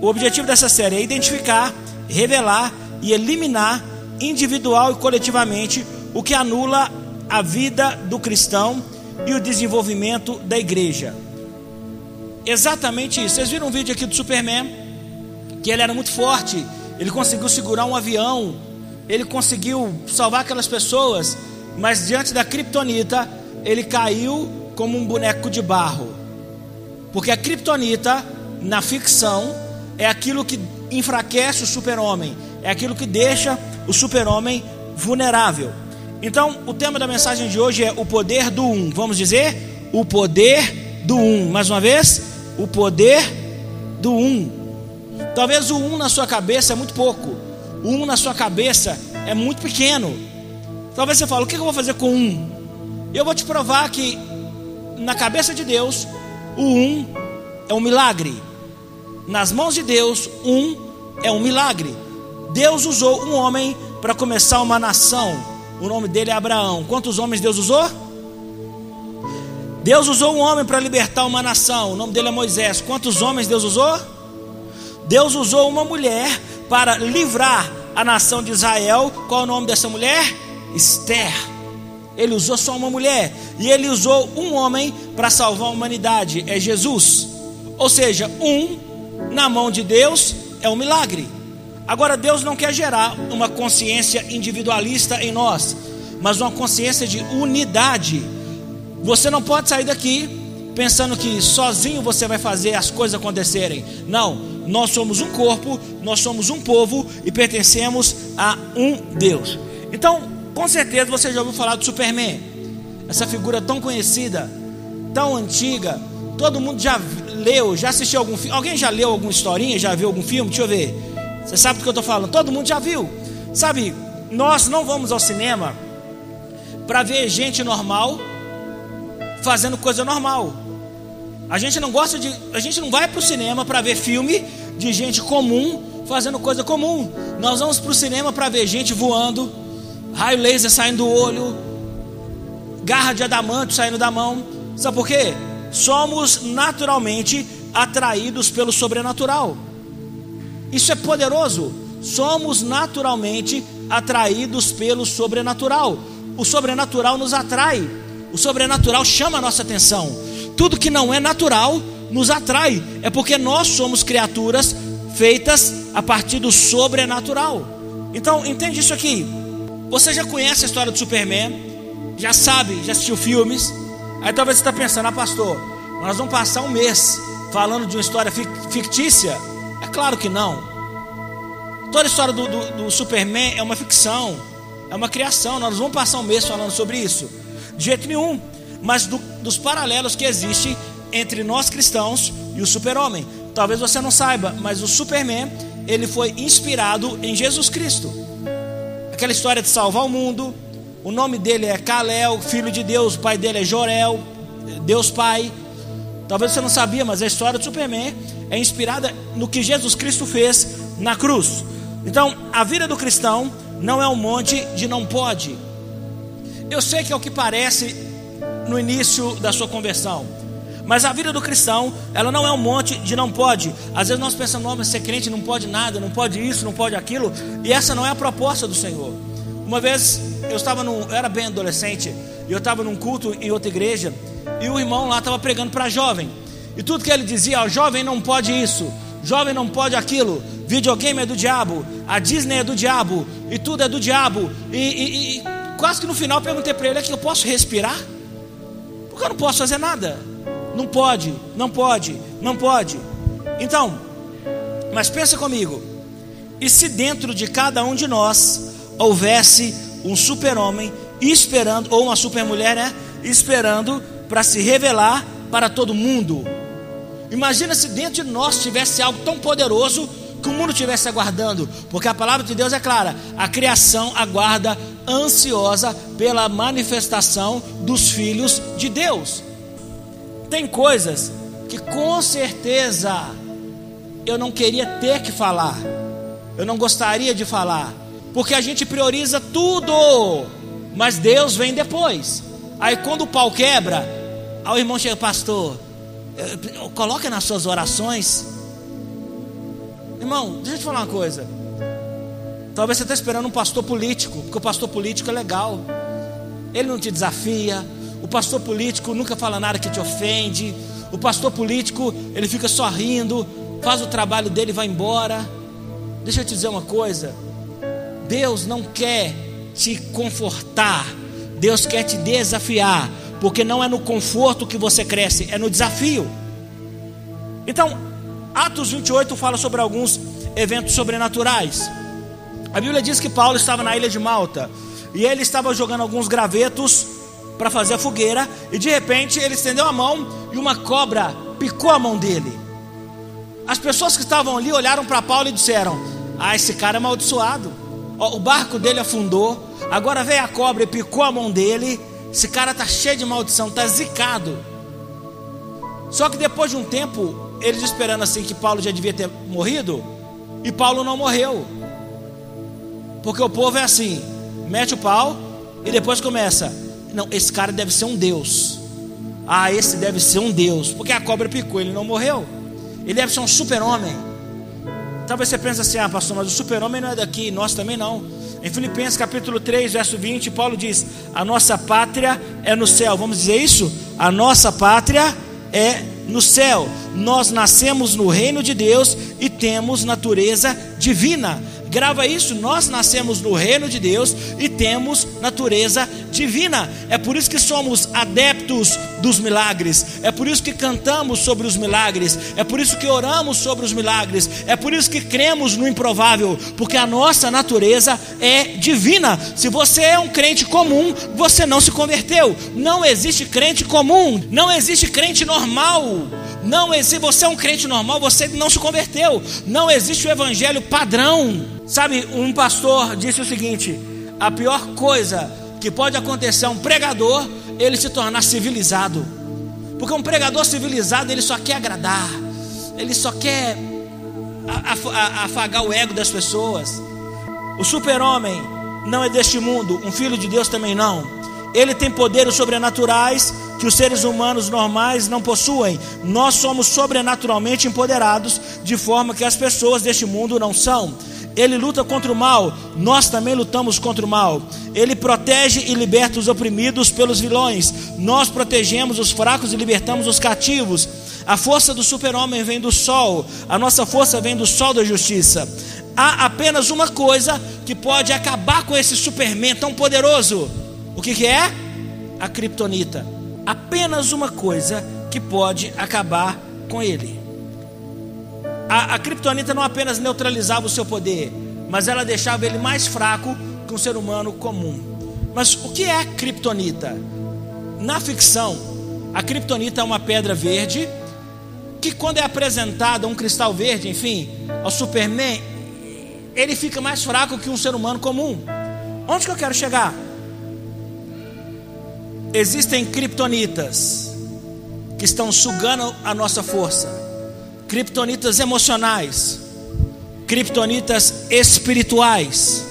O objetivo dessa série é identificar, revelar e eliminar individual e coletivamente o que anula a vida do cristão e o desenvolvimento da igreja. Exatamente isso. Vocês viram um vídeo aqui do Superman? Que ele era muito forte, ele conseguiu segurar um avião, ele conseguiu salvar aquelas pessoas, mas diante da kryptonita, ele caiu como um boneco de barro. Porque a kryptonita, na ficção, é aquilo que enfraquece o super-homem, é aquilo que deixa o super-homem vulnerável. Então, o tema da mensagem de hoje é o poder do um. Vamos dizer? O poder do um. Mais uma vez, o poder do um. Talvez o um na sua cabeça é muito pouco. O um na sua cabeça é muito pequeno. Talvez você fale: o que eu vou fazer com um? Eu vou te provar que na cabeça de Deus, o um é um milagre. Nas mãos de Deus, um é um milagre. Deus usou um homem para começar uma nação. O nome dele é Abraão. Quantos homens Deus usou? Deus usou um homem para libertar uma nação. O nome dele é Moisés. Quantos homens Deus usou? Deus usou uma mulher para livrar a nação de Israel. Qual é o nome dessa mulher? Esther. Ele usou só uma mulher. E ele usou um homem para salvar a humanidade. É Jesus. Ou seja, um na mão de Deus é um milagre. Agora, Deus não quer gerar uma consciência individualista em nós, mas uma consciência de unidade. Você não pode sair daqui pensando que sozinho você vai fazer as coisas acontecerem. Não, nós somos um corpo, nós somos um povo e pertencemos a um Deus. Então, com certeza você já ouviu falar do Superman, essa figura tão conhecida, tão antiga. Todo mundo já leu, já assistiu algum filme? Alguém já leu alguma historinha? Já viu algum filme? Deixa eu ver. Você sabe do que eu estou falando? Todo mundo já viu. Sabe, nós não vamos ao cinema para ver gente normal fazendo coisa normal. A gente não gosta de. A gente não vai para o cinema para ver filme de gente comum fazendo coisa comum. Nós vamos para o cinema para ver gente voando, raio laser saindo do olho, garra de adamante saindo da mão. Sabe por quê? Somos naturalmente atraídos pelo sobrenatural. Isso é poderoso. Somos naturalmente atraídos pelo sobrenatural. O sobrenatural nos atrai. O sobrenatural chama a nossa atenção. Tudo que não é natural nos atrai. É porque nós somos criaturas feitas a partir do sobrenatural. Então, entende isso aqui. Você já conhece a história do Superman? Já sabe, já assistiu filmes? Aí talvez você está pensando, ah, pastor, nós vamos passar um mês falando de uma história fictícia? É claro que não. Toda a história do, do, do, Superman é uma ficção, é uma criação. Nós vamos passar um mês falando sobre isso. De jeito nenhum. Mas do, dos paralelos que existem entre nós cristãos e o super-homem. Talvez você não saiba, mas o Superman, ele foi inspirado em Jesus Cristo. Aquela história de salvar o mundo. O nome dele é Kalel, filho de Deus. O pai dele é Jorel, Deus Pai. Talvez você não sabia, mas a história do Superman é inspirada no que Jesus Cristo fez na cruz. Então, a vida do cristão não é um monte de não pode. Eu sei que é o que parece no início da sua conversão. Mas a vida do cristão, ela não é um monte de não pode. Às vezes nós pensamos, mas ser crente não pode nada, não pode isso, não pode aquilo. E essa não é a proposta do Senhor. Uma vez eu estava num, eu era bem adolescente, e eu estava num culto em outra igreja, e o irmão lá estava pregando para jovem. E tudo que ele dizia, ó, jovem não pode isso, jovem não pode aquilo, videogame é do diabo, a Disney é do diabo, e tudo é do diabo. E, e, e quase que no final perguntei para ele: é que eu posso respirar? Porque eu não posso fazer nada. Não pode, não pode, não pode. Então, mas pensa comigo: e se dentro de cada um de nós houvesse um super-homem esperando, ou uma super-mulher, né? Esperando para se revelar para todo mundo. Imagina se dentro de nós tivesse algo tão poderoso que o mundo estivesse aguardando, porque a palavra de Deus é clara: a criação aguarda ansiosa pela manifestação dos filhos de Deus. Tem coisas que com certeza eu não queria ter que falar, eu não gostaria de falar, porque a gente prioriza tudo, mas Deus vem depois. Aí quando o pau quebra, aí o irmão chega, pastor, coloca nas suas orações Irmão, deixa eu te falar uma coisa. Talvez você esteja esperando um pastor político, porque o pastor político é legal. Ele não te desafia. O pastor político nunca fala nada que te ofende. O pastor político, ele fica só rindo, faz o trabalho dele e vai embora. Deixa eu te dizer uma coisa. Deus não quer te confortar. Deus quer te desafiar, porque não é no conforto que você cresce, é no desafio. Então, Atos 28 fala sobre alguns eventos sobrenaturais. A Bíblia diz que Paulo estava na ilha de Malta e ele estava jogando alguns gravetos para fazer a fogueira e de repente ele estendeu a mão e uma cobra picou a mão dele. As pessoas que estavam ali olharam para Paulo e disseram: Ah, esse cara é amaldiçoado. O barco dele afundou. Agora veio a cobra e picou a mão dele. Esse cara tá cheio de maldição, tá zicado. Só que depois de um tempo, eles esperando assim que Paulo já devia ter morrido, e Paulo não morreu. Porque o povo é assim: mete o pau e depois começa. Não, esse cara deve ser um Deus. Ah, esse deve ser um Deus. Porque a cobra picou, ele não morreu. Ele deve ser um super-homem. Talvez você pense assim: ah, pastor, mas o super-homem não é daqui, nós também não. Em Filipenses capítulo 3, verso 20, Paulo diz: A nossa pátria é no céu. Vamos dizer isso? A nossa pátria é no céu. Nós nascemos no reino de Deus e temos natureza divina. Grava isso, nós nascemos no reino de Deus e temos natureza divina. É por isso que somos adeptos dos milagres. É por isso que cantamos sobre os milagres. É por isso que oramos sobre os milagres. É por isso que cremos no improvável, porque a nossa natureza é divina. Se você é um crente comum, você não se converteu. Não existe crente comum, não existe crente normal. Não existe, você é um crente normal, você não se converteu. Não existe o evangelho padrão. Sabe, um pastor disse o seguinte: a pior coisa que pode acontecer a um pregador, ele se tornar civilizado. Porque um pregador civilizado, ele só quer agradar, ele só quer afagar o ego das pessoas. O super-homem não é deste mundo, um filho de Deus também não. Ele tem poderes sobrenaturais que os seres humanos normais não possuem. Nós somos sobrenaturalmente empoderados, de forma que as pessoas deste mundo não são. Ele luta contra o mal, nós também lutamos contra o mal. Ele protege e liberta os oprimidos pelos vilões, nós protegemos os fracos e libertamos os cativos. A força do super-homem vem do sol, a nossa força vem do sol da justiça. Há apenas uma coisa que pode acabar com esse superman tão poderoso. O que, que é? A kriptonita. Apenas uma coisa que pode acabar com ele. A, a Kryptonita não apenas neutralizava o seu poder, mas ela deixava ele mais fraco que um ser humano comum. Mas o que é a Kryptonita? Na ficção, a Kryptonita é uma pedra verde que quando é apresentada um cristal verde, enfim, ao Superman, ele fica mais fraco que um ser humano comum. Onde que eu quero chegar? Existem kryptonitas que estão sugando a nossa força Kryptonitas emocionais, kryptonitas espirituais,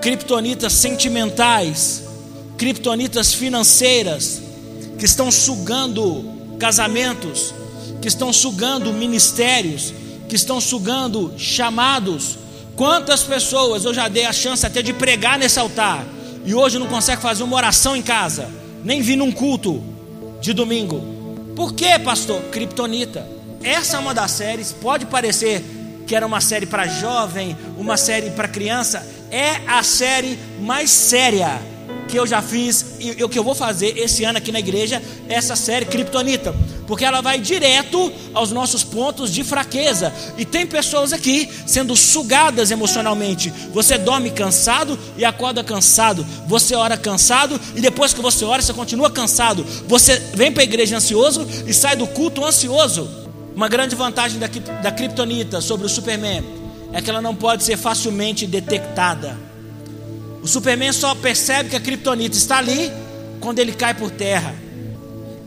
kryptonitas sentimentais, kryptonitas financeiras, que estão sugando casamentos, que estão sugando ministérios, que estão sugando chamados. Quantas pessoas eu já dei a chance até de pregar nesse altar e hoje não consegue fazer uma oração em casa, nem vir num culto de domingo. Por que, pastor? Kryptonita. Essa é uma das séries, pode parecer que era uma série para jovem, uma série para criança, é a série mais séria que eu já fiz e o que eu vou fazer esse ano aqui na igreja, essa série Kryptonita, porque ela vai direto aos nossos pontos de fraqueza. E tem pessoas aqui sendo sugadas emocionalmente. Você dorme cansado e acorda cansado. Você ora cansado e depois que você ora, você continua cansado. Você vem para a igreja ansioso e sai do culto ansioso. Uma grande vantagem da, da Kryptonita sobre o Superman é que ela não pode ser facilmente detectada. O Superman só percebe que a Kryptonita está ali quando ele cai por terra.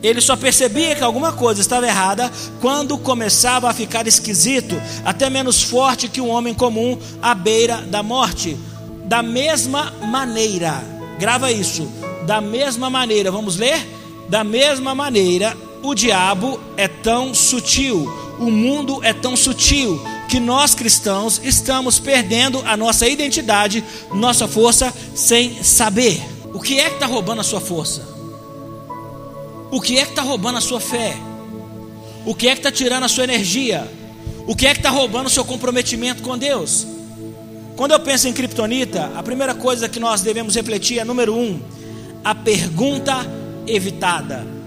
Ele só percebia que alguma coisa estava errada quando começava a ficar esquisito, até menos forte que um homem comum à beira da morte. Da mesma maneira, grava isso, da mesma maneira, vamos ler? Da mesma maneira, o diabo é tão sutil, o mundo é tão sutil, que nós cristãos estamos perdendo a nossa identidade, nossa força, sem saber. O que é que está roubando a sua força? O que é que está roubando a sua fé? O que é que está tirando a sua energia? O que é que está roubando o seu comprometimento com Deus? Quando eu penso em criptonita, a primeira coisa que nós devemos refletir é número um, a pergunta evitada.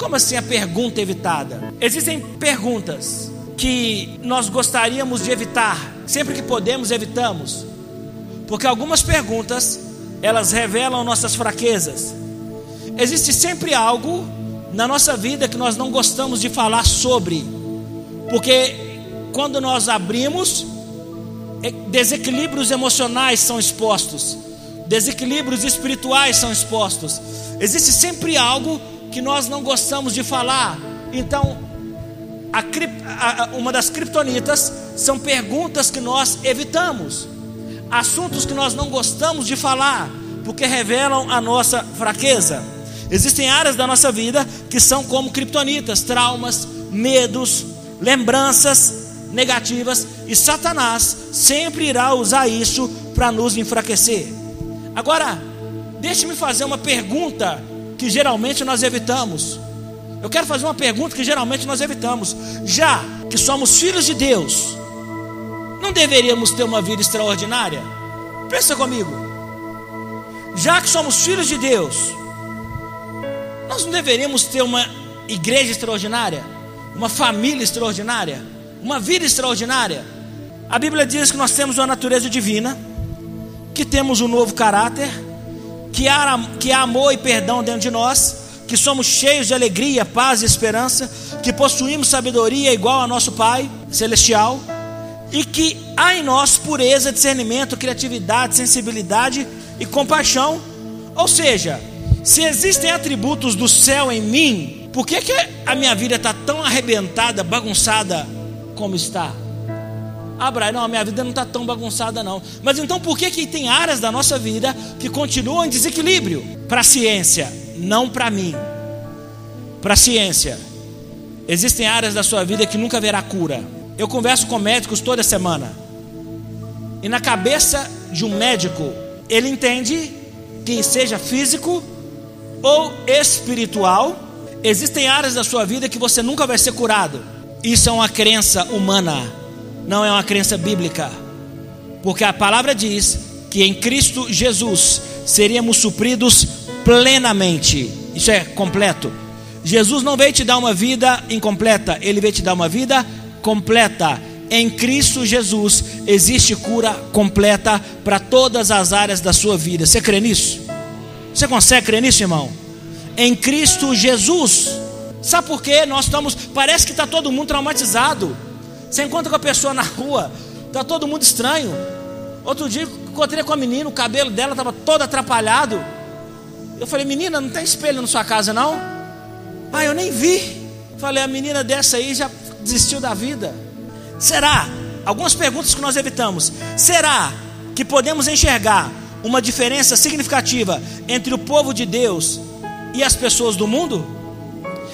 Como assim a pergunta evitada? Existem perguntas que nós gostaríamos de evitar, sempre que podemos evitamos, porque algumas perguntas elas revelam nossas fraquezas. Existe sempre algo na nossa vida que nós não gostamos de falar sobre, porque quando nós abrimos, é, desequilíbrios emocionais são expostos, desequilíbrios espirituais são expostos. Existe sempre algo que nós não gostamos de falar. Então, a, a, uma das criptonitas são perguntas que nós evitamos, assuntos que nós não gostamos de falar, porque revelam a nossa fraqueza. Existem áreas da nossa vida que são como criptonitas, traumas, medos, lembranças negativas, e Satanás sempre irá usar isso para nos enfraquecer. Agora, deixe-me fazer uma pergunta que geralmente nós evitamos. Eu quero fazer uma pergunta que geralmente nós evitamos. Já que somos filhos de Deus, não deveríamos ter uma vida extraordinária? Pensa comigo. Já que somos filhos de Deus, nós não deveríamos ter uma igreja extraordinária, uma família extraordinária, uma vida extraordinária. A Bíblia diz que nós temos uma natureza divina, que temos um novo caráter, que há, que há amor e perdão dentro de nós, que somos cheios de alegria, paz e esperança, que possuímos sabedoria igual a nosso Pai celestial, e que há em nós pureza, discernimento, criatividade, sensibilidade e compaixão. Ou seja, se existem atributos do céu em mim, por que, que a minha vida está tão arrebentada, bagunçada como está? Ah, não, a minha vida não está tão bagunçada, não. Mas então por que, que tem áreas da nossa vida que continuam em desequilíbrio? Para a ciência, não para mim. Para a ciência, existem áreas da sua vida que nunca haverá cura. Eu converso com médicos toda semana. E na cabeça de um médico, ele entende que seja físico ou espiritual, existem áreas da sua vida que você nunca vai ser curado. Isso é uma crença humana, não é uma crença bíblica. Porque a palavra diz que em Cristo Jesus seríamos supridos plenamente. Isso é completo. Jesus não veio te dar uma vida incompleta, ele veio te dar uma vida completa. Em Cristo Jesus existe cura completa para todas as áreas da sua vida. Você crê nisso? Você consegue crer nisso, irmão? Em Cristo Jesus. Sabe por quê? Nós estamos. Parece que está todo mundo traumatizado. Você encontra com a pessoa na rua, está todo mundo estranho. Outro dia encontrei com a menina, o cabelo dela estava todo atrapalhado. Eu falei, menina, não tem espelho na sua casa não? Ah, eu nem vi. Falei, a menina dessa aí já desistiu da vida. Será? Algumas perguntas que nós evitamos. Será que podemos enxergar uma diferença significativa entre o povo de Deus e as pessoas do mundo?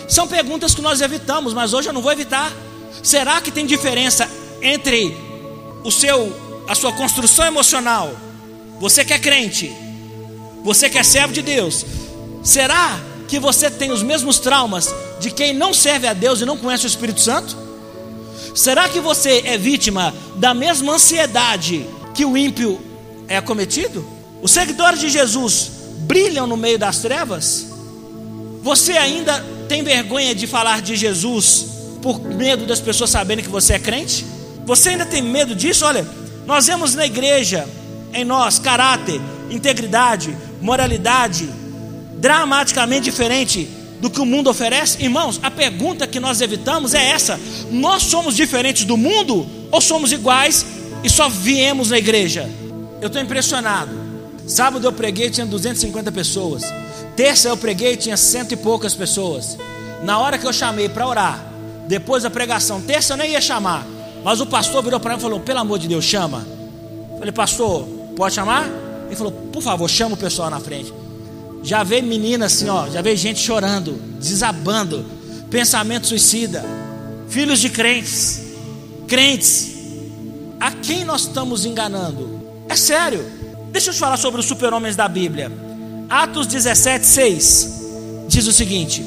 São perguntas que nós evitamos, mas hoje eu não vou evitar. Será que tem diferença entre o seu a sua construção emocional? Você que é crente, você que é servo de Deus, será que você tem os mesmos traumas de quem não serve a Deus e não conhece o Espírito Santo? Será que você é vítima da mesma ansiedade que o ímpio é acometido? Os seguidores de Jesus brilham no meio das trevas? Você ainda tem vergonha de falar de Jesus por medo das pessoas saberem que você é crente? Você ainda tem medo disso? Olha, nós vemos na igreja, em nós, caráter, integridade, moralidade, dramaticamente diferente do que o mundo oferece? Irmãos, a pergunta que nós evitamos é essa: nós somos diferentes do mundo ou somos iguais e só viemos na igreja? Eu estou impressionado. Sábado eu preguei, tinha 250 pessoas. Terça eu preguei, tinha cento e poucas pessoas. Na hora que eu chamei para orar, depois da pregação, terça eu nem ia chamar. Mas o pastor virou para mim e falou: pelo amor de Deus, chama. Eu falei, pastor, pode chamar? Ele falou, por favor, chama o pessoal na frente. Já veio menina assim, ó, já veio gente chorando, desabando, pensamento suicida, filhos de crentes, crentes, A quem nós estamos enganando? É sério. Deixa eu te falar sobre os super-homens da Bíblia. Atos 17, 6 diz o seguinte: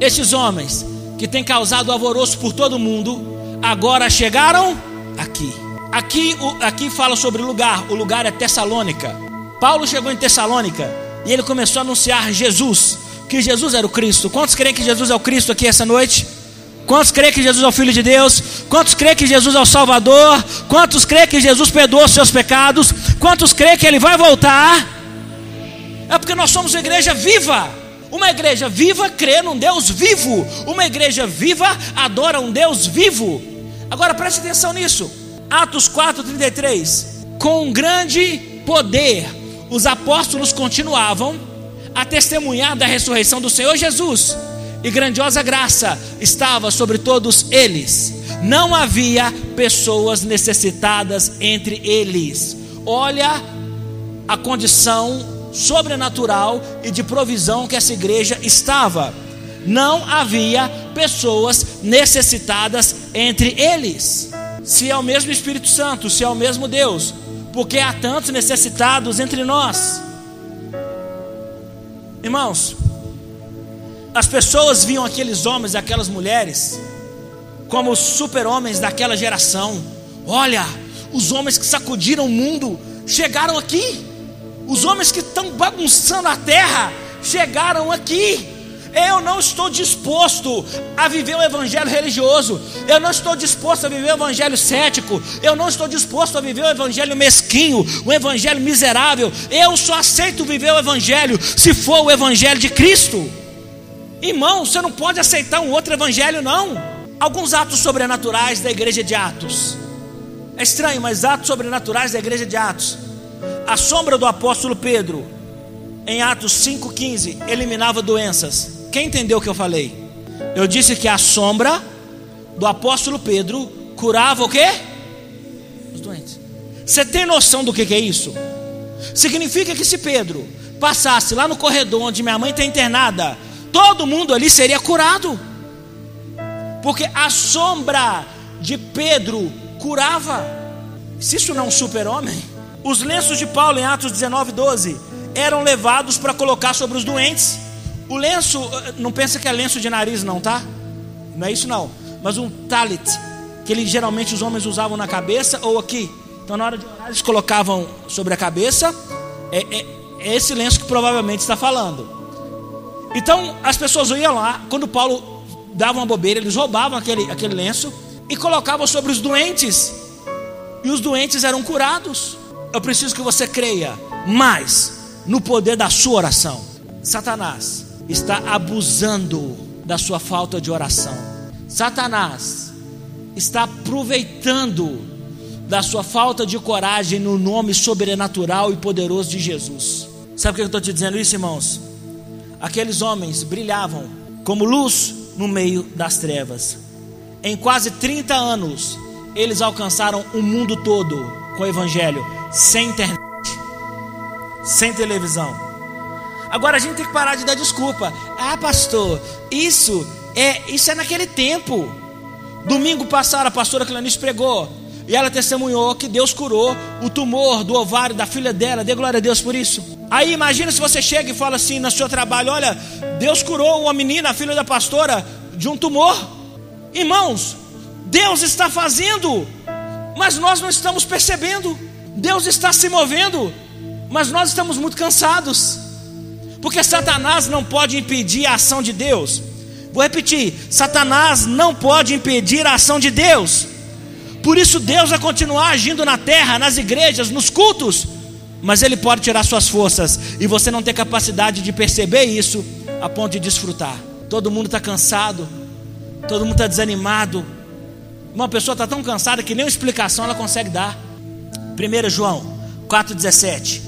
Estes homens que têm causado alvoroço por todo o mundo, agora chegaram aqui. Aqui, aqui fala sobre lugar, o lugar é Tessalônica. Paulo chegou em Tessalônica e ele começou a anunciar Jesus, que Jesus era o Cristo. Quantos creem que Jesus é o Cristo aqui essa noite? Quantos creem que Jesus é o Filho de Deus? Quantos creem que Jesus é o Salvador? Quantos creem que Jesus perdoou os seus pecados? Quantos creem que Ele vai voltar? É porque nós somos igreja viva. Uma igreja viva crê num Deus vivo. Uma igreja viva adora um Deus vivo. Agora preste atenção nisso. Atos 4:33. Com grande poder os apóstolos continuavam a testemunhar da ressurreição do Senhor Jesus, e grandiosa graça estava sobre todos eles. Não havia pessoas necessitadas entre eles. Olha a condição sobrenatural e de provisão que essa igreja estava. Não havia pessoas necessitadas entre eles. Se é o mesmo Espírito Santo, se é o mesmo Deus, porque há tantos necessitados entre nós. Irmãos, as pessoas viam aqueles homens e aquelas mulheres como os super-homens daquela geração. Olha, os homens que sacudiram o mundo chegaram aqui. Os homens que estão bagunçando a terra chegaram aqui. Eu não estou disposto a viver o evangelho religioso. Eu não estou disposto a viver o evangelho cético. Eu não estou disposto a viver o evangelho mesquinho, o evangelho miserável. Eu só aceito viver o evangelho se for o evangelho de Cristo. Irmão, você não pode aceitar um outro evangelho, não. Alguns atos sobrenaturais da igreja de Atos. É estranho, mas atos sobrenaturais da igreja de Atos a sombra do apóstolo Pedro, em Atos 5,15, eliminava doenças. Quem entendeu o que eu falei? Eu disse que a sombra do apóstolo Pedro curava o quê? Os doentes. Você tem noção do que, é isso? Significa que se Pedro passasse lá no corredor onde minha mãe está internada, todo mundo ali seria curado. Porque a sombra de Pedro curava. Se isso não é um super-homem, os lenços de Paulo em Atos 19, 12 eram levados para colocar sobre os doentes. O lenço, eh, não pensa que é lenço de nariz, não, tá? Não é isso, não. Mas um talit, que ele, geralmente os homens usavam na cabeça ou aqui. Então, na hora de orar, eles colocavam sobre a cabeça. É, é, é esse lenço que provavelmente está falando. Então, as pessoas iam lá, quando Paulo dava uma bobeira, eles roubavam aquele, aquele lenço e colocavam sobre os doentes. E os doentes eram curados. Eu preciso que você creia mais no poder da sua oração. Satanás está abusando da sua falta de oração. Satanás está aproveitando da sua falta de coragem no nome sobrenatural e poderoso de Jesus. Sabe por que eu estou te dizendo isso, irmãos? Aqueles homens brilhavam como luz no meio das trevas. Em quase 30 anos, eles alcançaram o mundo todo com o Evangelho sem internet, sem televisão. Agora a gente tem que parar de dar desculpa. Ah, pastor, isso é isso é naquele tempo. Domingo passado a pastora Clanice pregou e ela testemunhou que Deus curou o tumor do ovário da filha dela. Dê glória a Deus por isso. Aí imagina se você chega e fala assim no seu trabalho: Olha, Deus curou uma menina, a filha da pastora, de um tumor. Irmãos, Deus está fazendo, mas nós não estamos percebendo. Deus está se movendo, mas nós estamos muito cansados, porque Satanás não pode impedir a ação de Deus. Vou repetir: Satanás não pode impedir a ação de Deus. Por isso, Deus vai continuar agindo na terra, nas igrejas, nos cultos, mas Ele pode tirar suas forças e você não tem capacidade de perceber isso a ponto de desfrutar. Todo mundo está cansado, todo mundo está desanimado. Uma pessoa está tão cansada que nem uma explicação ela consegue dar. 1 João 4,17.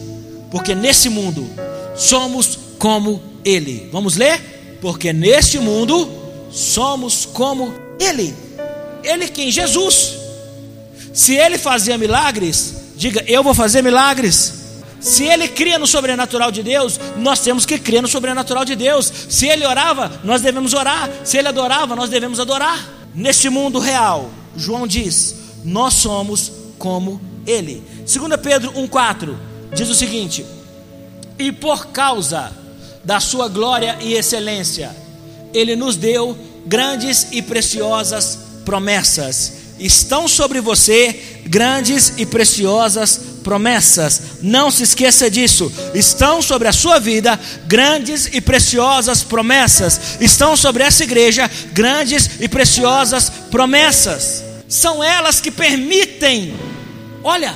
Porque nesse mundo somos como Ele. Vamos ler? Porque neste mundo somos como Ele. Ele quem? Jesus. Se Ele fazia milagres, diga: Eu vou fazer milagres. Se ele cria no sobrenatural de Deus, nós temos que crer no sobrenatural de Deus. Se ele orava, nós devemos orar. Se ele adorava, nós devemos adorar. Neste mundo real, João diz: nós somos como Ele. 2 Pedro 1,4 diz o seguinte: E por causa da Sua glória e excelência, Ele nos deu grandes e preciosas promessas. Estão sobre você grandes e preciosas promessas. Não se esqueça disso. Estão sobre a sua vida grandes e preciosas promessas. Estão sobre essa igreja grandes e preciosas promessas. São elas que permitem. Olha,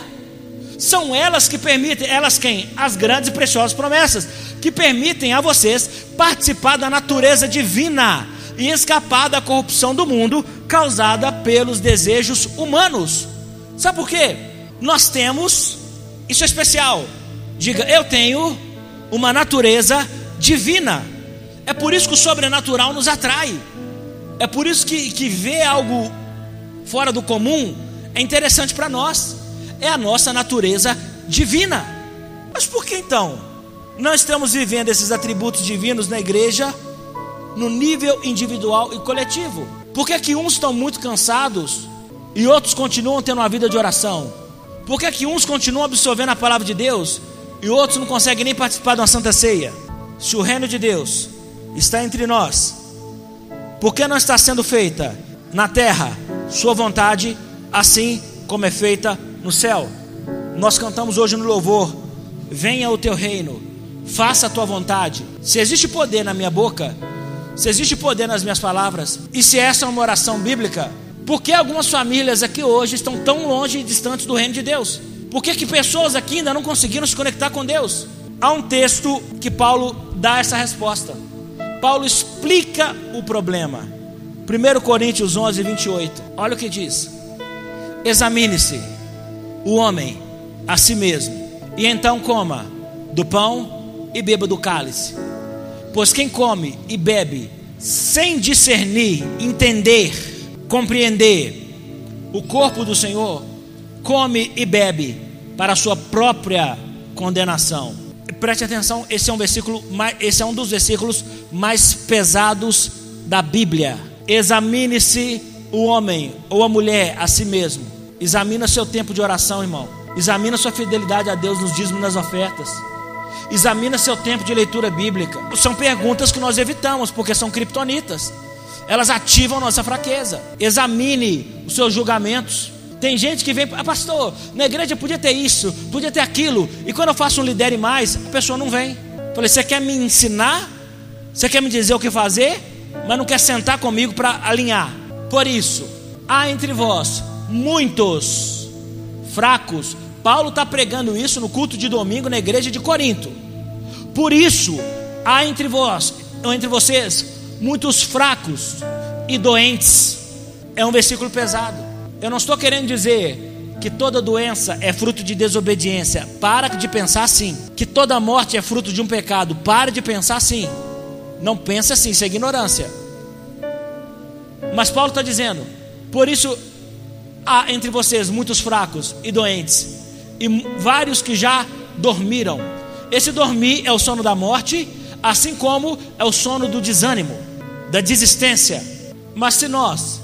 são elas que permitem, elas quem? As grandes e preciosas promessas que permitem a vocês participar da natureza divina e escapar da corrupção do mundo causada pelos desejos humanos. Sabe por quê? nós temos, isso é especial. Diga, eu tenho uma natureza divina. É por isso que o sobrenatural nos atrai. É por isso que, que ver algo fora do comum é interessante para nós. É a nossa natureza divina. Mas por que então nós estamos vivendo esses atributos divinos na igreja no nível individual e coletivo? Por que, que uns estão muito cansados e outros continuam tendo uma vida de oração? Por que, que uns continuam absorvendo a palavra de Deus e outros não conseguem nem participar de uma santa ceia? Se o reino de Deus está entre nós, por que não está sendo feita na terra sua vontade, assim como é feita no céu? Nós cantamos hoje no louvor: Venha o teu reino, faça a tua vontade. Se existe poder na minha boca, se existe poder nas minhas palavras, e se essa é uma oração bíblica, por que algumas famílias aqui hoje estão tão longe e distantes do reino de Deus? Por que, que pessoas aqui ainda não conseguiram se conectar com Deus? Há um texto que Paulo dá essa resposta. Paulo explica o problema. 1 Coríntios 11, 28. Olha o que diz: Examine-se o homem a si mesmo, e então coma do pão e beba do cálice. Pois quem come e bebe sem discernir, entender, compreender o corpo do Senhor, come e bebe para a sua própria condenação. Preste atenção, esse é um versículo, esse é um dos versículos mais pesados da Bíblia. Examine-se o homem ou a mulher a si mesmo. Examina seu tempo de oração, irmão. Examina sua fidelidade a Deus nos dízimos e nas ofertas. Examina seu tempo de leitura bíblica. São perguntas que nós evitamos porque são criptonitas elas ativam nossa fraqueza. Examine os seus julgamentos. Tem gente que vem, ah, pastor, na igreja podia ter isso, podia ter aquilo, e quando eu faço um lidere mais, a pessoa não vem. Falei, você quer me ensinar? Você quer me dizer o que fazer? Mas não quer sentar comigo para alinhar. Por isso, há entre vós muitos fracos. Paulo está pregando isso no culto de domingo na igreja de Corinto. Por isso, há entre vós, ou entre vocês, muitos fracos e doentes. É um versículo pesado. Eu não estou querendo dizer que toda doença é fruto de desobediência. Para de pensar assim. Que toda morte é fruto de um pecado. Para de pensar assim. Não pense assim, isso é ignorância. Mas Paulo está dizendo: por isso há entre vocês muitos fracos e doentes, e vários que já dormiram. Esse dormir é o sono da morte, assim como é o sono do desânimo da desistência. Mas se nós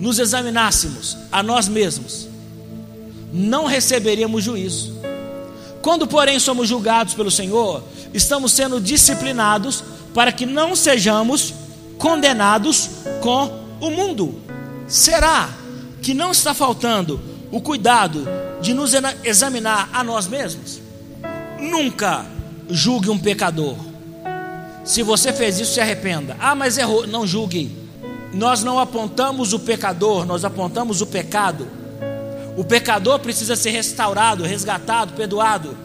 nos examinássemos a nós mesmos, não receberíamos juízo. Quando, porém, somos julgados pelo Senhor, estamos sendo disciplinados para que não sejamos condenados com o mundo. Será que não está faltando o cuidado de nos examinar a nós mesmos? Nunca julgue um pecador se você fez isso, se arrependa. Ah, mas errou. Não julgue. Nós não apontamos o pecador, nós apontamos o pecado. O pecador precisa ser restaurado, resgatado, perdoado.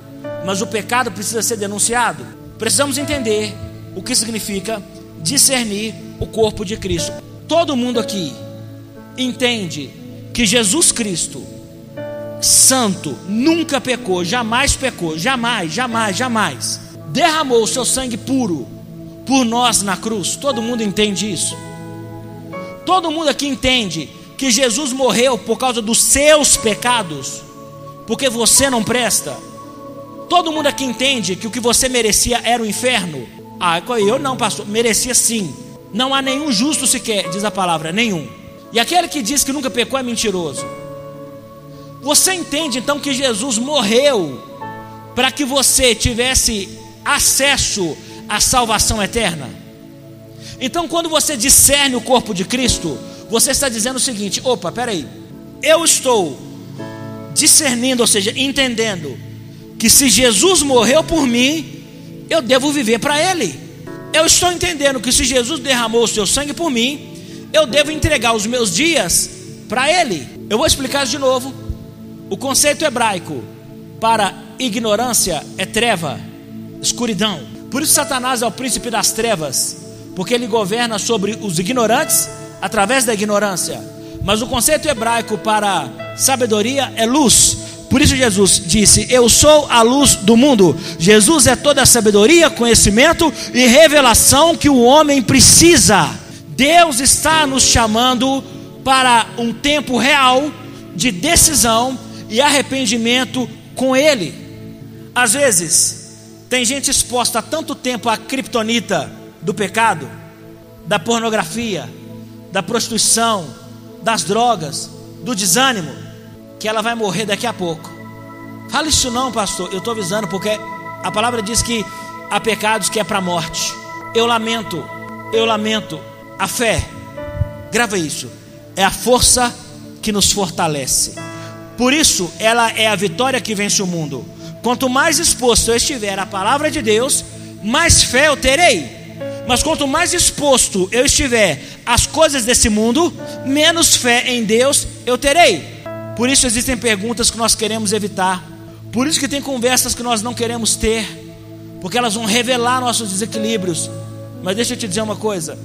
Mas o pecado precisa ser denunciado. Precisamos entender o que significa discernir o corpo de Cristo. Todo mundo aqui entende que Jesus Cristo, santo, nunca pecou, jamais pecou, jamais, jamais, jamais. Derramou o seu sangue puro por nós na cruz. Todo mundo entende isso. Todo mundo aqui entende que Jesus morreu por causa dos seus pecados, porque você não presta. Todo mundo aqui entende que o que você merecia era o inferno. Ah, eu não, pastor, merecia sim. Não há nenhum justo sequer, diz a palavra, nenhum. E aquele que diz que nunca pecou é mentiroso. Você entende então que Jesus morreu para que você tivesse acesso à salvação eterna? Então, quando você discerne o corpo de Cristo, você está dizendo o seguinte: opa, peraí, eu estou discernindo, ou seja, entendendo que se Jesus morreu por mim, eu devo viver para Ele. Eu estou entendendo que se Jesus derramou o seu sangue por mim, eu devo entregar os meus dias para Ele. Eu vou explicar de novo. O conceito hebraico para ignorância é treva, escuridão. Por isso Satanás é o príncipe das trevas, porque ele governa sobre os ignorantes através da ignorância. Mas o conceito hebraico para sabedoria é luz. Por isso Jesus disse: Eu sou a luz do mundo. Jesus é toda a sabedoria, conhecimento e revelação que o homem precisa. Deus está nos chamando para um tempo real de decisão e arrependimento com Ele. Às vezes, tem gente exposta há tanto tempo à criptonita do pecado, da pornografia, da prostituição, das drogas, do desânimo, que ela vai morrer daqui a pouco. Fala isso não, pastor. Eu estou avisando porque a palavra diz que há pecados que é para a morte. Eu lamento, eu lamento. A fé, grava isso, é a força que nos fortalece. Por isso, ela é a vitória que vence o mundo. Quanto mais exposto eu estiver à palavra de Deus, mais fé eu terei. Mas quanto mais exposto eu estiver às coisas desse mundo, menos fé em Deus eu terei. Por isso existem perguntas que nós queremos evitar. Por isso que tem conversas que nós não queremos ter, porque elas vão revelar nossos desequilíbrios. Mas deixa eu te dizer uma coisa: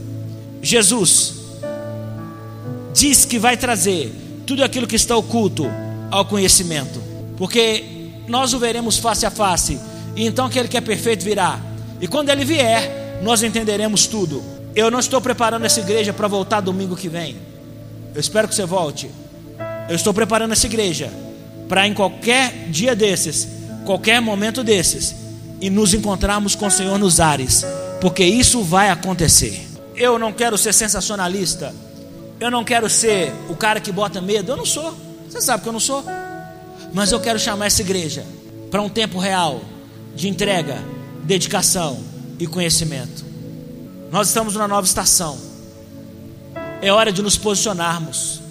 Jesus diz que vai trazer tudo aquilo que está oculto ao conhecimento, porque nós o veremos face a face, e então aquele que é perfeito virá. E quando ele vier, nós entenderemos tudo. Eu não estou preparando essa igreja para voltar domingo que vem. Eu espero que você volte. Eu estou preparando essa igreja para em qualquer dia desses, qualquer momento desses, e nos encontrarmos com o Senhor nos ares, porque isso vai acontecer. Eu não quero ser sensacionalista. Eu não quero ser o cara que bota medo. Eu não sou. Você sabe que eu não sou. Mas eu quero chamar essa igreja para um tempo real de entrega, dedicação e conhecimento. Nós estamos numa nova estação. É hora de nos posicionarmos.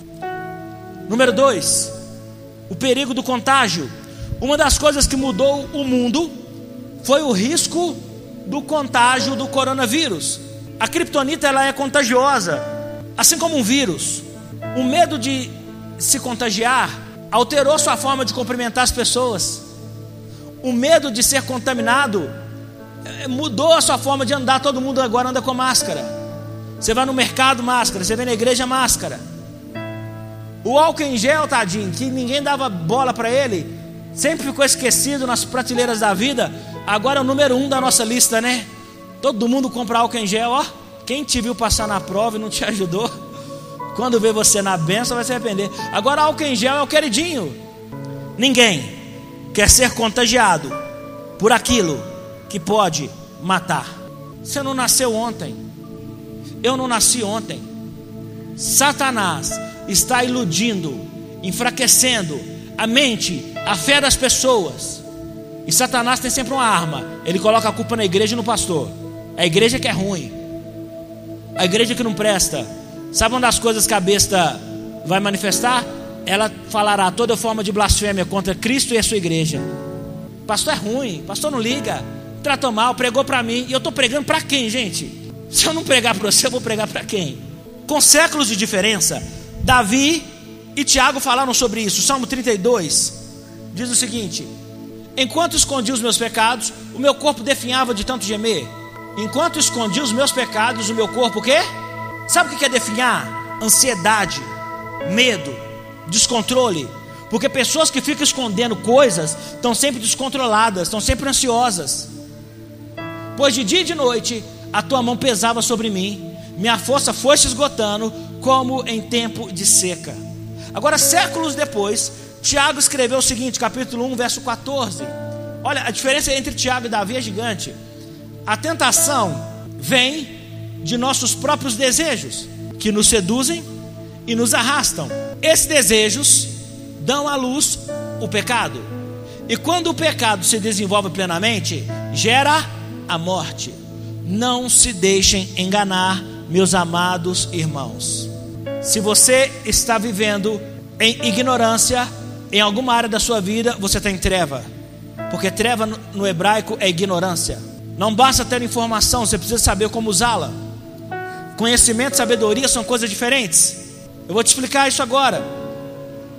Número dois, o perigo do contágio. Uma das coisas que mudou o mundo foi o risco do contágio do coronavírus. A criptonita ela é contagiosa, assim como um vírus. O medo de se contagiar alterou sua forma de cumprimentar as pessoas. O medo de ser contaminado é, mudou a sua forma de andar, todo mundo agora anda com máscara. Você vai no mercado, máscara, você vem na igreja, máscara. O álcool em gel, tadinho, que ninguém dava bola para ele, sempre ficou esquecido nas prateleiras da vida, agora é o número um da nossa lista, né? Todo mundo compra álcool em gel, ó. Quem te viu passar na prova e não te ajudou, quando vê você na benção vai se arrepender. Agora álcool em gel é o queridinho. Ninguém quer ser contagiado por aquilo que pode matar. Você não nasceu ontem. Eu não nasci ontem. Satanás está iludindo, enfraquecendo a mente, a fé das pessoas. E Satanás tem sempre uma arma. Ele coloca a culpa na igreja e no pastor. A igreja que é ruim. A igreja que não presta. Sabe uma das coisas que a besta vai manifestar? Ela falará toda forma de blasfêmia contra Cristo e a sua igreja. Pastor é ruim, pastor não liga tratou mal, pregou para mim, e eu estou pregando para quem, gente? Se eu não pregar para você, eu vou pregar para quem? Com séculos de diferença, Davi e Tiago falaram sobre isso. Salmo 32 diz o seguinte: Enquanto escondi os meus pecados, o meu corpo definhava de tanto gemer. Enquanto escondi os meus pecados, o meu corpo o quê? Sabe o que é definhar? Ansiedade, medo, descontrole. Porque pessoas que ficam escondendo coisas estão sempre descontroladas, estão sempre ansiosas pois de dia e de noite a tua mão pesava sobre mim, minha força foi se esgotando, como em tempo de seca. Agora, séculos depois, Tiago escreveu o seguinte, capítulo 1, verso 14. Olha, a diferença entre Tiago e Davi é gigante. A tentação vem de nossos próprios desejos, que nos seduzem e nos arrastam. Esses desejos dão à luz o pecado. E quando o pecado se desenvolve plenamente, gera a morte. Não se deixem enganar, meus amados irmãos. Se você está vivendo em ignorância em alguma área da sua vida, você está em treva. Porque treva no hebraico é ignorância. Não basta ter informação, você precisa saber como usá-la. Conhecimento e sabedoria são coisas diferentes. Eu vou te explicar isso agora.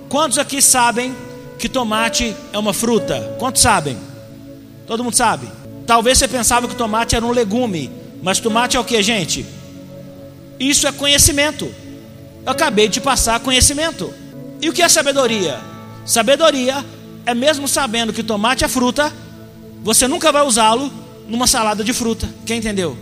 Quantos aqui sabem que tomate é uma fruta? Quantos sabem? Todo mundo sabe. Talvez você pensava que tomate era um legume, mas tomate é o que, gente? Isso é conhecimento. Eu acabei de passar conhecimento. E o que é sabedoria? Sabedoria é mesmo sabendo que tomate é fruta, você nunca vai usá-lo numa salada de fruta. Quem entendeu?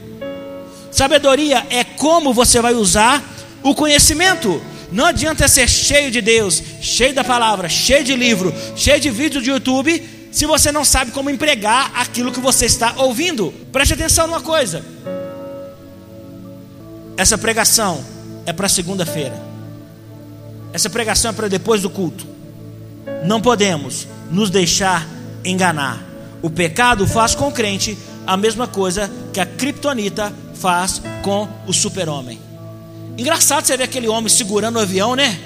Sabedoria é como você vai usar o conhecimento. Não adianta ser cheio de Deus, cheio da palavra, cheio de livro, cheio de vídeo de YouTube, se você não sabe como empregar aquilo que você está ouvindo. Preste atenção numa coisa. Essa pregação é para segunda-feira. Essa pregação é para depois do culto. Não podemos nos deixar enganar. O pecado faz com o crente a mesma coisa que a criptonita faz com o super-homem. Engraçado você ver aquele homem segurando o avião, né?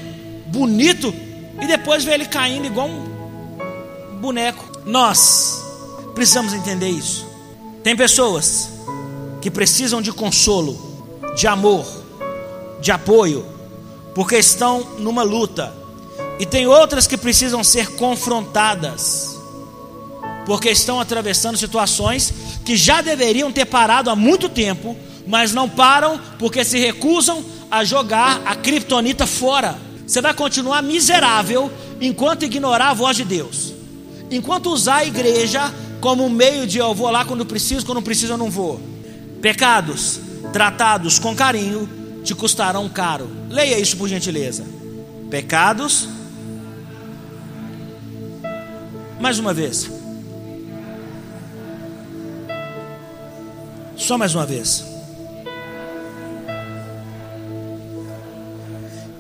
Bonito, e depois ver ele caindo igual um boneco. Nós precisamos entender isso. Tem pessoas que precisam de consolo, de amor, de apoio, porque estão numa luta e tem outras que precisam ser confrontadas, porque estão atravessando situações que já deveriam ter parado há muito tempo, mas não param porque se recusam a jogar a criptonita fora. Você vai continuar miserável enquanto ignorar a voz de Deus, enquanto usar a igreja como um meio de eu vou lá quando preciso, quando não preciso eu não vou. Pecados tratados com carinho te custarão caro. Leia isso por gentileza. Pecados mais uma vez. Só mais uma vez.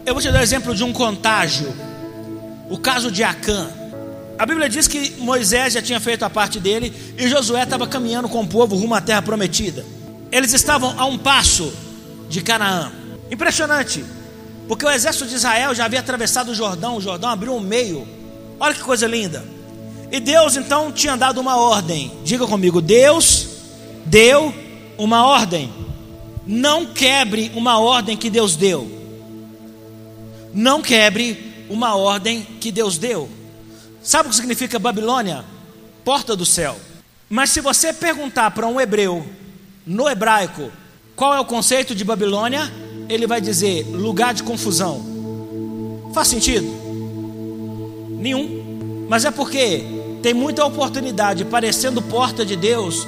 Eu vou te dar exemplo de um contágio. O caso de Acã. A Bíblia diz que Moisés já tinha feito a parte dele e Josué estava caminhando com o povo rumo à terra prometida. Eles estavam a um passo de Canaã. Impressionante, porque o exército de Israel já havia atravessado o Jordão, o Jordão abriu um meio. Olha que coisa linda. E Deus então tinha dado uma ordem. Diga comigo: Deus deu uma ordem. Não quebre uma ordem que Deus deu. Não quebre uma ordem que Deus deu. Sabe o que significa Babilônia? Porta do céu. Mas se você perguntar para um hebreu, no hebraico, qual é o conceito de Babilônia, ele vai dizer lugar de confusão. Faz sentido? Nenhum. Mas é porque tem muita oportunidade parecendo porta de Deus,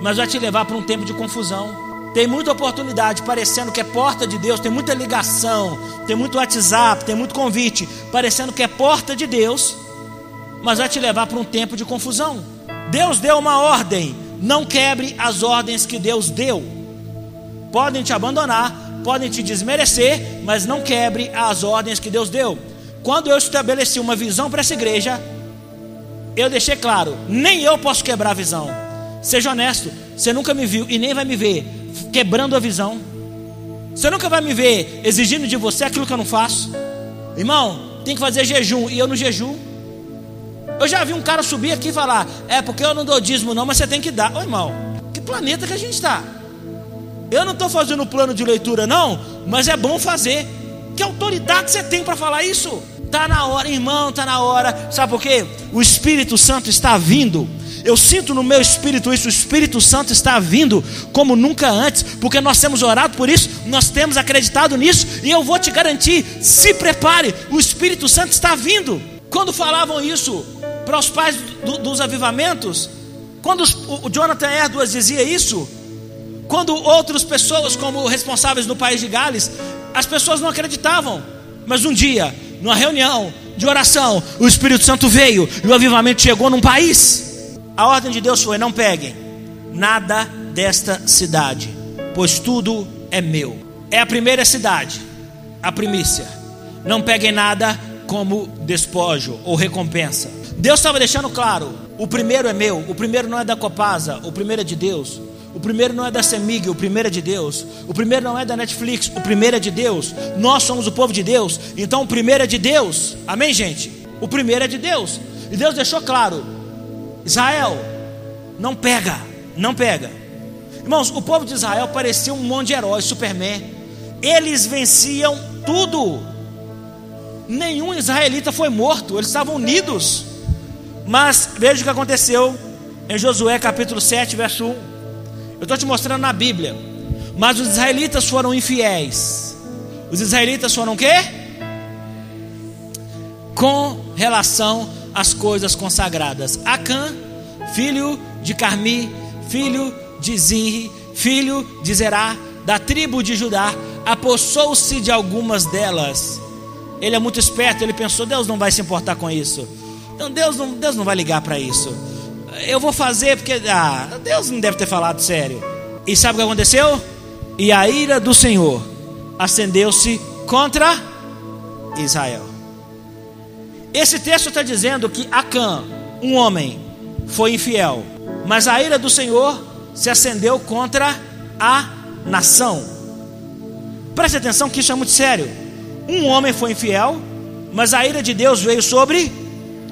mas vai te levar para um tempo de confusão. Tem muita oportunidade parecendo que é porta de Deus, tem muita ligação, tem muito WhatsApp, tem muito convite, parecendo que é porta de Deus, mas vai te levar para um tempo de confusão. Deus deu uma ordem, não quebre as ordens que Deus deu. Podem te abandonar, podem te desmerecer, mas não quebre as ordens que Deus deu. Quando eu estabeleci uma visão para essa igreja, eu deixei claro, nem eu posso quebrar a visão. Seja honesto, você nunca me viu e nem vai me ver quebrando a visão. Você nunca vai me ver exigindo de você aquilo que eu não faço. Irmão, tem que fazer jejum e eu não jejum. Eu já vi um cara subir aqui e falar: É porque eu não dou dízimo, não, mas você tem que dar. Ô irmão, que planeta que a gente está? Eu não estou fazendo plano de leitura, não, mas é bom fazer. Que autoridade você tem para falar isso? Está na hora, irmão, está na hora. Sabe por quê? O Espírito Santo está vindo. Eu sinto no meu espírito isso, o Espírito Santo está vindo como nunca antes, porque nós temos orado por isso, nós temos acreditado nisso, e eu vou te garantir: se prepare, o Espírito Santo está vindo. Quando falavam isso para os pais do, dos avivamentos, quando os, o Jonathan Edwards dizia isso, quando outras pessoas, como responsáveis no país de Gales, as pessoas não acreditavam, mas um dia numa reunião de oração, o Espírito Santo veio e o avivamento chegou num país. A ordem de Deus foi: não peguem nada desta cidade, pois tudo é meu. É a primeira cidade, a primícia. Não peguem nada como despojo ou recompensa. Deus estava deixando claro: o primeiro é meu, o primeiro não é da Copasa, o primeiro é de Deus. O primeiro não é da Semig, o primeiro é de Deus. O primeiro não é da Netflix, o primeiro é de Deus. Nós somos o povo de Deus, então o primeiro é de Deus. Amém, gente? O primeiro é de Deus. E Deus deixou claro: Israel, não pega, não pega. Irmãos, o povo de Israel parecia um monte de heróis, Superman. Eles venciam tudo. Nenhum israelita foi morto, eles estavam unidos. Mas veja o que aconteceu em Josué capítulo 7, verso 1. Eu estou te mostrando na Bíblia. Mas os israelitas foram infiéis. Os israelitas foram o quê? Com relação às coisas consagradas. Acã, filho de Carmi, filho de Zinri, filho de Zerá, da tribo de Judá, apossou-se de algumas delas. Ele é muito esperto, ele pensou: Deus não vai se importar com isso. Então Deus não, Deus não vai ligar para isso. Eu vou fazer porque ah, Deus não deve ter falado sério. E sabe o que aconteceu? E a ira do Senhor acendeu-se contra Israel. Esse texto está dizendo que Acã, um homem, foi infiel, mas a ira do Senhor se acendeu contra a nação. Preste atenção que isso é muito sério. Um homem foi infiel, mas a ira de Deus veio sobre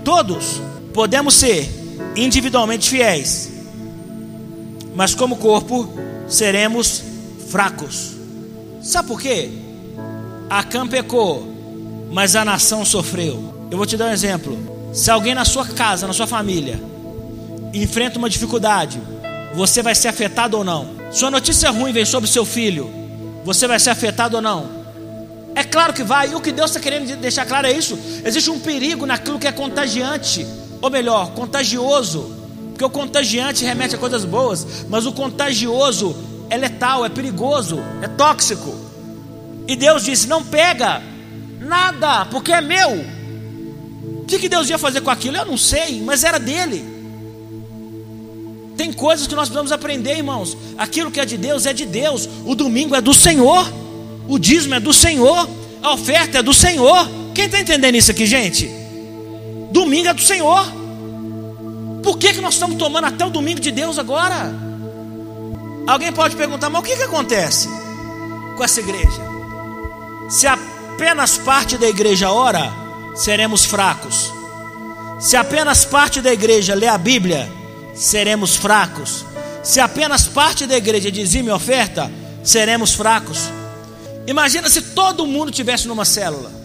todos. Podemos ser individualmente fiéis, mas como corpo seremos fracos. Sabe por quê? Acã pecou, mas a nação sofreu. Eu vou te dar um exemplo. Se alguém na sua casa, na sua família, enfrenta uma dificuldade, você vai ser afetado ou não? Sua notícia ruim vem sobre seu filho, você vai ser afetado ou não? É claro que vai, e o que Deus está querendo deixar claro é isso: existe um perigo naquilo que é contagiante, ou melhor, contagioso, porque o contagiante remete a coisas boas, mas o contagioso é letal, é perigoso, é tóxico. E Deus disse: não pega nada, porque é meu. O que, Deus ia fazer com aquilo? Eu não sei, mas era dele. Tem coisas que nós precisamos aprender, irmãos. Aquilo que é de Deus é de Deus. O domingo é do Senhor. O dízimo é do Senhor. A oferta é do Senhor. Quem está entendendo isso aqui, gente? Domingo é do Senhor. Por que, que nós estamos tomando até o domingo de Deus agora? Alguém pode perguntar, mas o que, que acontece com essa igreja? Se apenas parte da igreja ora, seremos fracos. Se apenas parte da igreja lê a Bíblia, seremos fracos. Se apenas parte da igreja dizime oferta, seremos fracos. Imagina se todo mundo tivesse numa célula.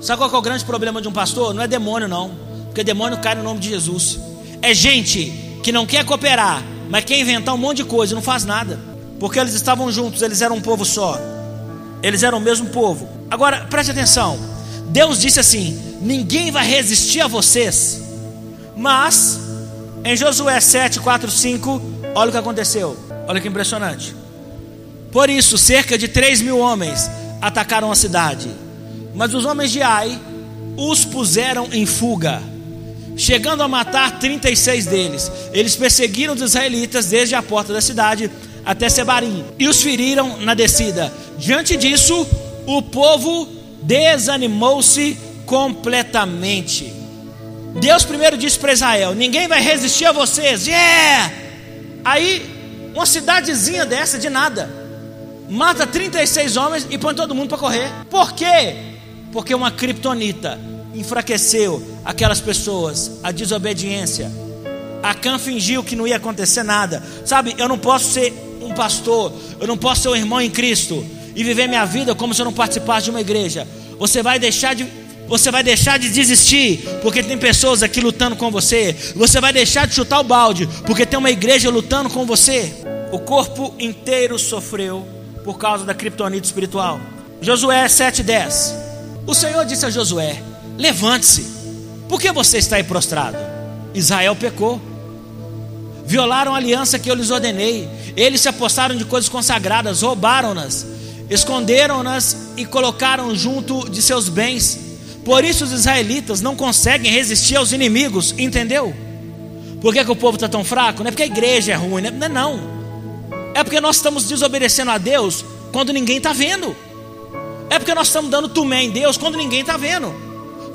Sabe qual é o grande problema de um pastor? Não é demônio, não. Porque demônio cai no nome de Jesus. É gente que não quer cooperar, mas quer inventar um monte de coisa e não faz nada. Porque eles estavam juntos, eles eram um povo só. Eles eram o mesmo povo. Agora, preste atenção. Deus disse assim: ninguém vai resistir a vocês, mas em Josué 7, 4, 5, olha o que aconteceu. Olha que impressionante. Por isso, cerca de 3 mil homens atacaram a cidade. Mas os homens de Ai os puseram em fuga, chegando a matar 36 deles. Eles perseguiram os israelitas desde a porta da cidade até Sebarim e os feriram na descida. Diante disso, o povo desanimou-se completamente. Deus primeiro disse para Israel: Ninguém vai resistir a vocês. Yeah! Aí, uma cidadezinha dessa de nada, mata 36 homens e põe todo mundo para correr. Por quê? Porque uma criptonita enfraqueceu aquelas pessoas, a desobediência. Acã fingiu que não ia acontecer nada. Sabe, eu não posso ser um pastor, eu não posso ser um irmão em Cristo e viver minha vida como se eu não participasse de uma igreja. Você vai deixar de você vai deixar de desistir, porque tem pessoas aqui lutando com você. Você vai deixar de chutar o balde, porque tem uma igreja lutando com você. O corpo inteiro sofreu por causa da criptonite espiritual. Josué 7:10. O Senhor disse a Josué: Levante-se. Por que você está aí prostrado? Israel pecou. Violaram a aliança que eu lhes ordenei. Eles se apostaram de coisas consagradas, roubaram-nas, esconderam-nas e colocaram junto de seus bens por isso os israelitas não conseguem resistir aos inimigos, entendeu? Por que, que o povo está tão fraco? Não é porque a igreja é ruim, não é não. É porque nós estamos desobedecendo a Deus quando ninguém está vendo. É porque nós estamos dando tumé em Deus quando ninguém está vendo.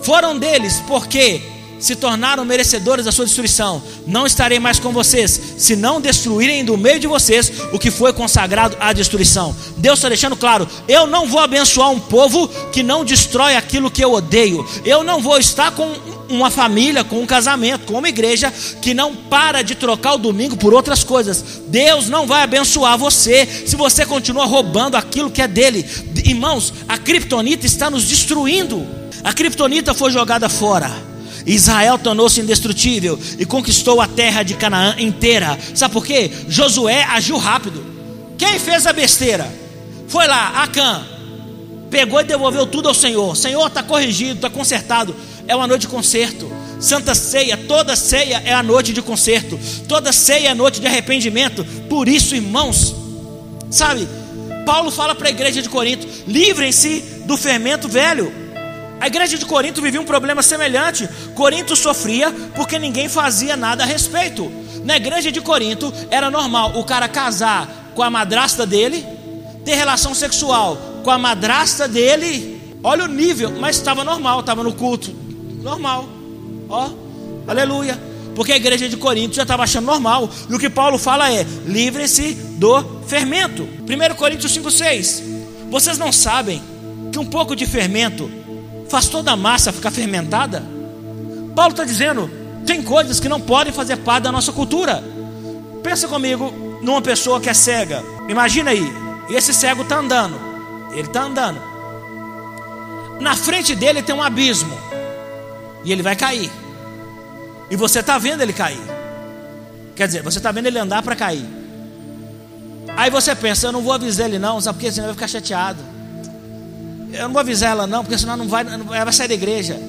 foram deles, porque se tornaram merecedores da sua destruição. Não estarei mais com vocês, se não destruírem do meio de vocês o que foi consagrado à destruição. Deus está deixando claro: eu não vou abençoar um povo que não destrói aquilo que eu odeio. Eu não vou estar com uma família, com um casamento, com uma igreja que não para de trocar o domingo por outras coisas. Deus não vai abençoar você se você continua roubando aquilo que é dele. Irmãos, a criptonita está nos destruindo. A criptonita foi jogada fora. Israel tornou-se indestrutível e conquistou a terra de Canaã inteira. Sabe por quê? Josué agiu rápido. Quem fez a besteira? Foi lá, Acã. Pegou e devolveu tudo ao Senhor. Senhor, está corrigido, está consertado. É uma noite de conserto. Santa ceia, toda ceia é a noite de conserto. Toda ceia é noite de arrependimento. Por isso, irmãos, sabe, Paulo fala para a igreja de Corinto: livrem-se do fermento velho. A igreja de Corinto vivia um problema semelhante. Corinto sofria porque ninguém fazia nada a respeito. Na igreja de Corinto era normal o cara casar com a madrasta dele, ter relação sexual com a madrasta dele. Olha o nível, mas estava normal, estava no culto. Normal. Ó, aleluia. Porque a igreja de Corinto já estava achando normal. E o que Paulo fala é: livre-se do fermento. 1 Coríntios 5,6. Vocês não sabem que um pouco de fermento faz toda a massa ficar fermentada? Paulo está dizendo: tem coisas que não podem fazer parte da nossa cultura. Pensa comigo numa pessoa que é cega. Imagina aí, esse cego está andando. Ele está andando. Na frente dele tem um abismo. E ele vai cair. E você está vendo ele cair. Quer dizer, você está vendo ele andar para cair. Aí você pensa, eu não vou avisar ele não, sabe por quê? Senão ele vai ficar chateado. Eu não vou avisar ela não, porque senão não vai, ela vai sair da igreja.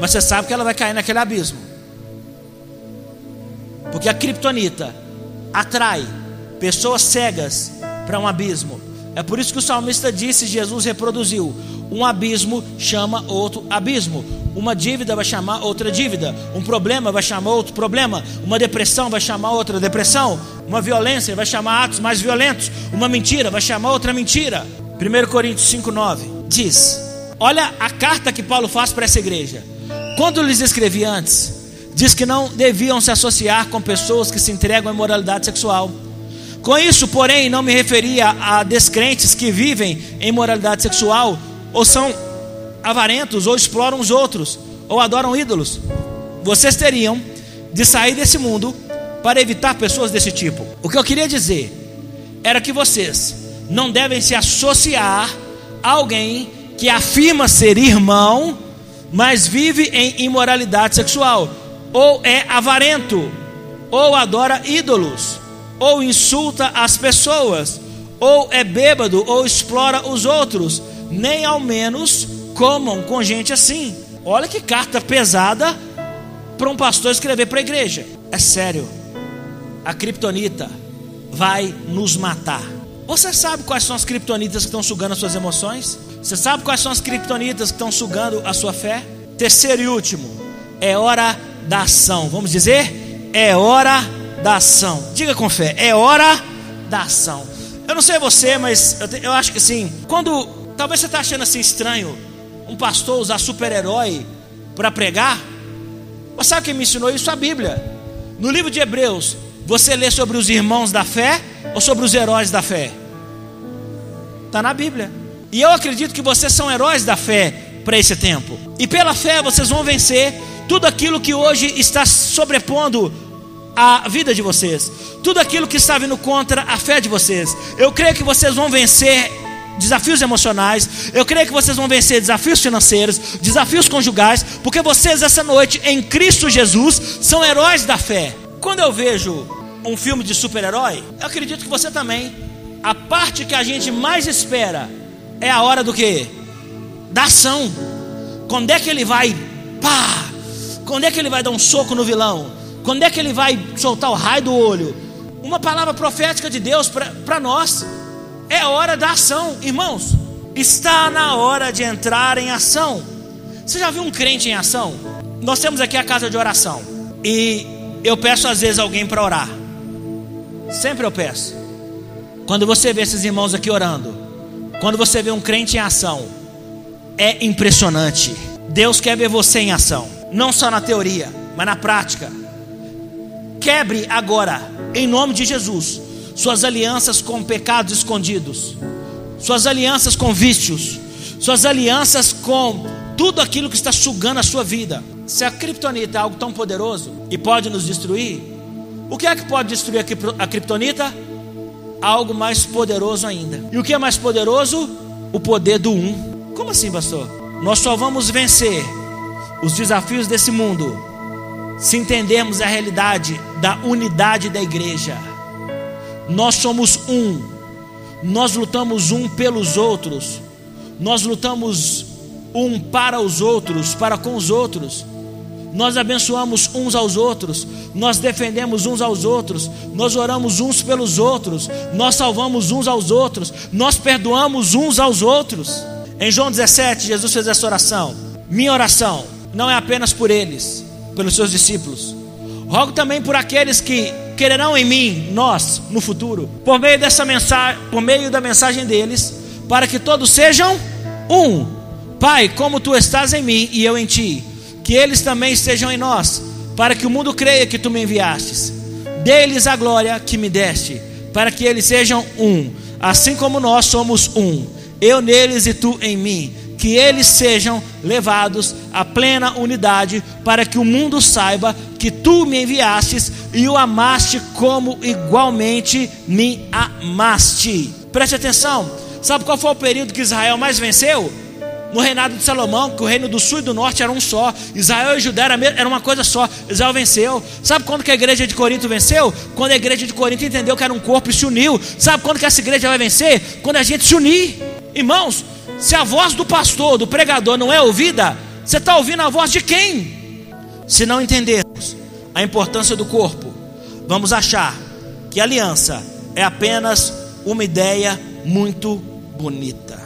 Mas você sabe que ela vai cair naquele abismo. Porque a criptonita atrai pessoas cegas para um abismo. É por isso que o salmista disse, Jesus reproduziu: um abismo chama outro abismo, uma dívida vai chamar outra dívida, um problema vai chamar outro problema, uma depressão vai chamar outra depressão, uma violência vai chamar atos mais violentos, uma mentira vai chamar outra mentira. 1 Coríntios 5,9 diz: Olha a carta que Paulo faz para essa igreja. Quando lhes escrevi antes, diz que não deviam se associar com pessoas que se entregam à imoralidade sexual. Com isso, porém, não me referia a descrentes que vivem em moralidade sexual, ou são avarentos, ou exploram os outros, ou adoram ídolos. Vocês teriam de sair desse mundo para evitar pessoas desse tipo. O que eu queria dizer era que vocês não devem se associar a alguém que afirma ser irmão, mas vive em imoralidade sexual, ou é avarento, ou adora ídolos, ou insulta as pessoas, ou é bêbado, ou explora os outros, nem ao menos comam com gente assim. Olha que carta pesada para um pastor escrever para a igreja. É sério, a criptonita vai nos matar. Você sabe quais são as criptonitas que estão sugando as suas emoções? Você sabe quais são as criptonitas que estão sugando a sua fé? Terceiro e último, é hora da ação. Vamos dizer? É hora da ação. Diga com fé, é hora da ação. Eu não sei você, mas eu, eu acho que sim. Quando talvez você está achando assim estranho um pastor usar super-herói para pregar, mas sabe quem me ensinou isso? A Bíblia. No livro de Hebreus, você lê sobre os irmãos da fé ou sobre os heróis da fé? Está na Bíblia. E eu acredito que vocês são heróis da fé para esse tempo. E pela fé vocês vão vencer tudo aquilo que hoje está sobrepondo a vida de vocês, tudo aquilo que está vindo contra a fé de vocês. Eu creio que vocês vão vencer desafios emocionais, eu creio que vocês vão vencer desafios financeiros, desafios conjugais, porque vocês essa noite em Cristo Jesus são heróis da fé. Quando eu vejo um filme de super-herói, eu acredito que você também. A parte que a gente mais espera é a hora do que? Da ação. Quando é que ele vai, pá? Quando é que ele vai dar um soco no vilão? Quando é que ele vai soltar o raio do olho? Uma palavra profética de Deus para nós. É hora da ação, irmãos. Está na hora de entrar em ação. Você já viu um crente em ação? Nós temos aqui a casa de oração. E eu peço às vezes alguém para orar. Sempre eu peço. Quando você vê esses irmãos aqui orando, quando você vê um crente em ação, é impressionante. Deus quer ver você em ação, não só na teoria, mas na prática. Quebre agora, em nome de Jesus, suas alianças com pecados escondidos, suas alianças com vícios, suas alianças com tudo aquilo que está sugando a sua vida. Se a criptonita é algo tão poderoso e pode nos destruir, o que é que pode destruir a criptonita? Algo mais poderoso ainda. E o que é mais poderoso? O poder do um. Como assim, pastor? Nós só vamos vencer os desafios desse mundo se entendermos a realidade da unidade da igreja. Nós somos um, nós lutamos um pelos outros, nós lutamos um para os outros, para com os outros. Nós abençoamos uns aos outros, nós defendemos uns aos outros, nós oramos uns pelos outros, nós salvamos uns aos outros, nós perdoamos uns aos outros. Em João 17, Jesus fez essa oração. Minha oração não é apenas por eles, pelos seus discípulos. Rogo também por aqueles que quererão em mim, nós, no futuro, por meio dessa mensagem, por meio da mensagem deles, para que todos sejam um. Pai, como tu estás em mim e eu em ti, que eles também estejam em nós, para que o mundo creia que tu me enviastes. Dê-lhes a glória que me deste, para que eles sejam um, assim como nós somos um. Eu neles e tu em mim que eles sejam levados à plena unidade, para que o mundo saiba que tu me enviastes e o amaste como igualmente me amaste. Preste atenção, sabe qual foi o período que Israel mais venceu? No reinado de Salomão, que o reino do sul e do norte eram um só, Israel e Judá era uma coisa só, Israel venceu. Sabe quando que a igreja de Corinto venceu? Quando a igreja de Corinto entendeu que era um corpo e se uniu. Sabe quando que essa igreja vai vencer? Quando a gente se unir. Irmãos, se a voz do pastor, do pregador não é ouvida, você está ouvindo a voz de quem? Se não entendermos a importância do corpo, vamos achar que aliança é apenas uma ideia muito bonita.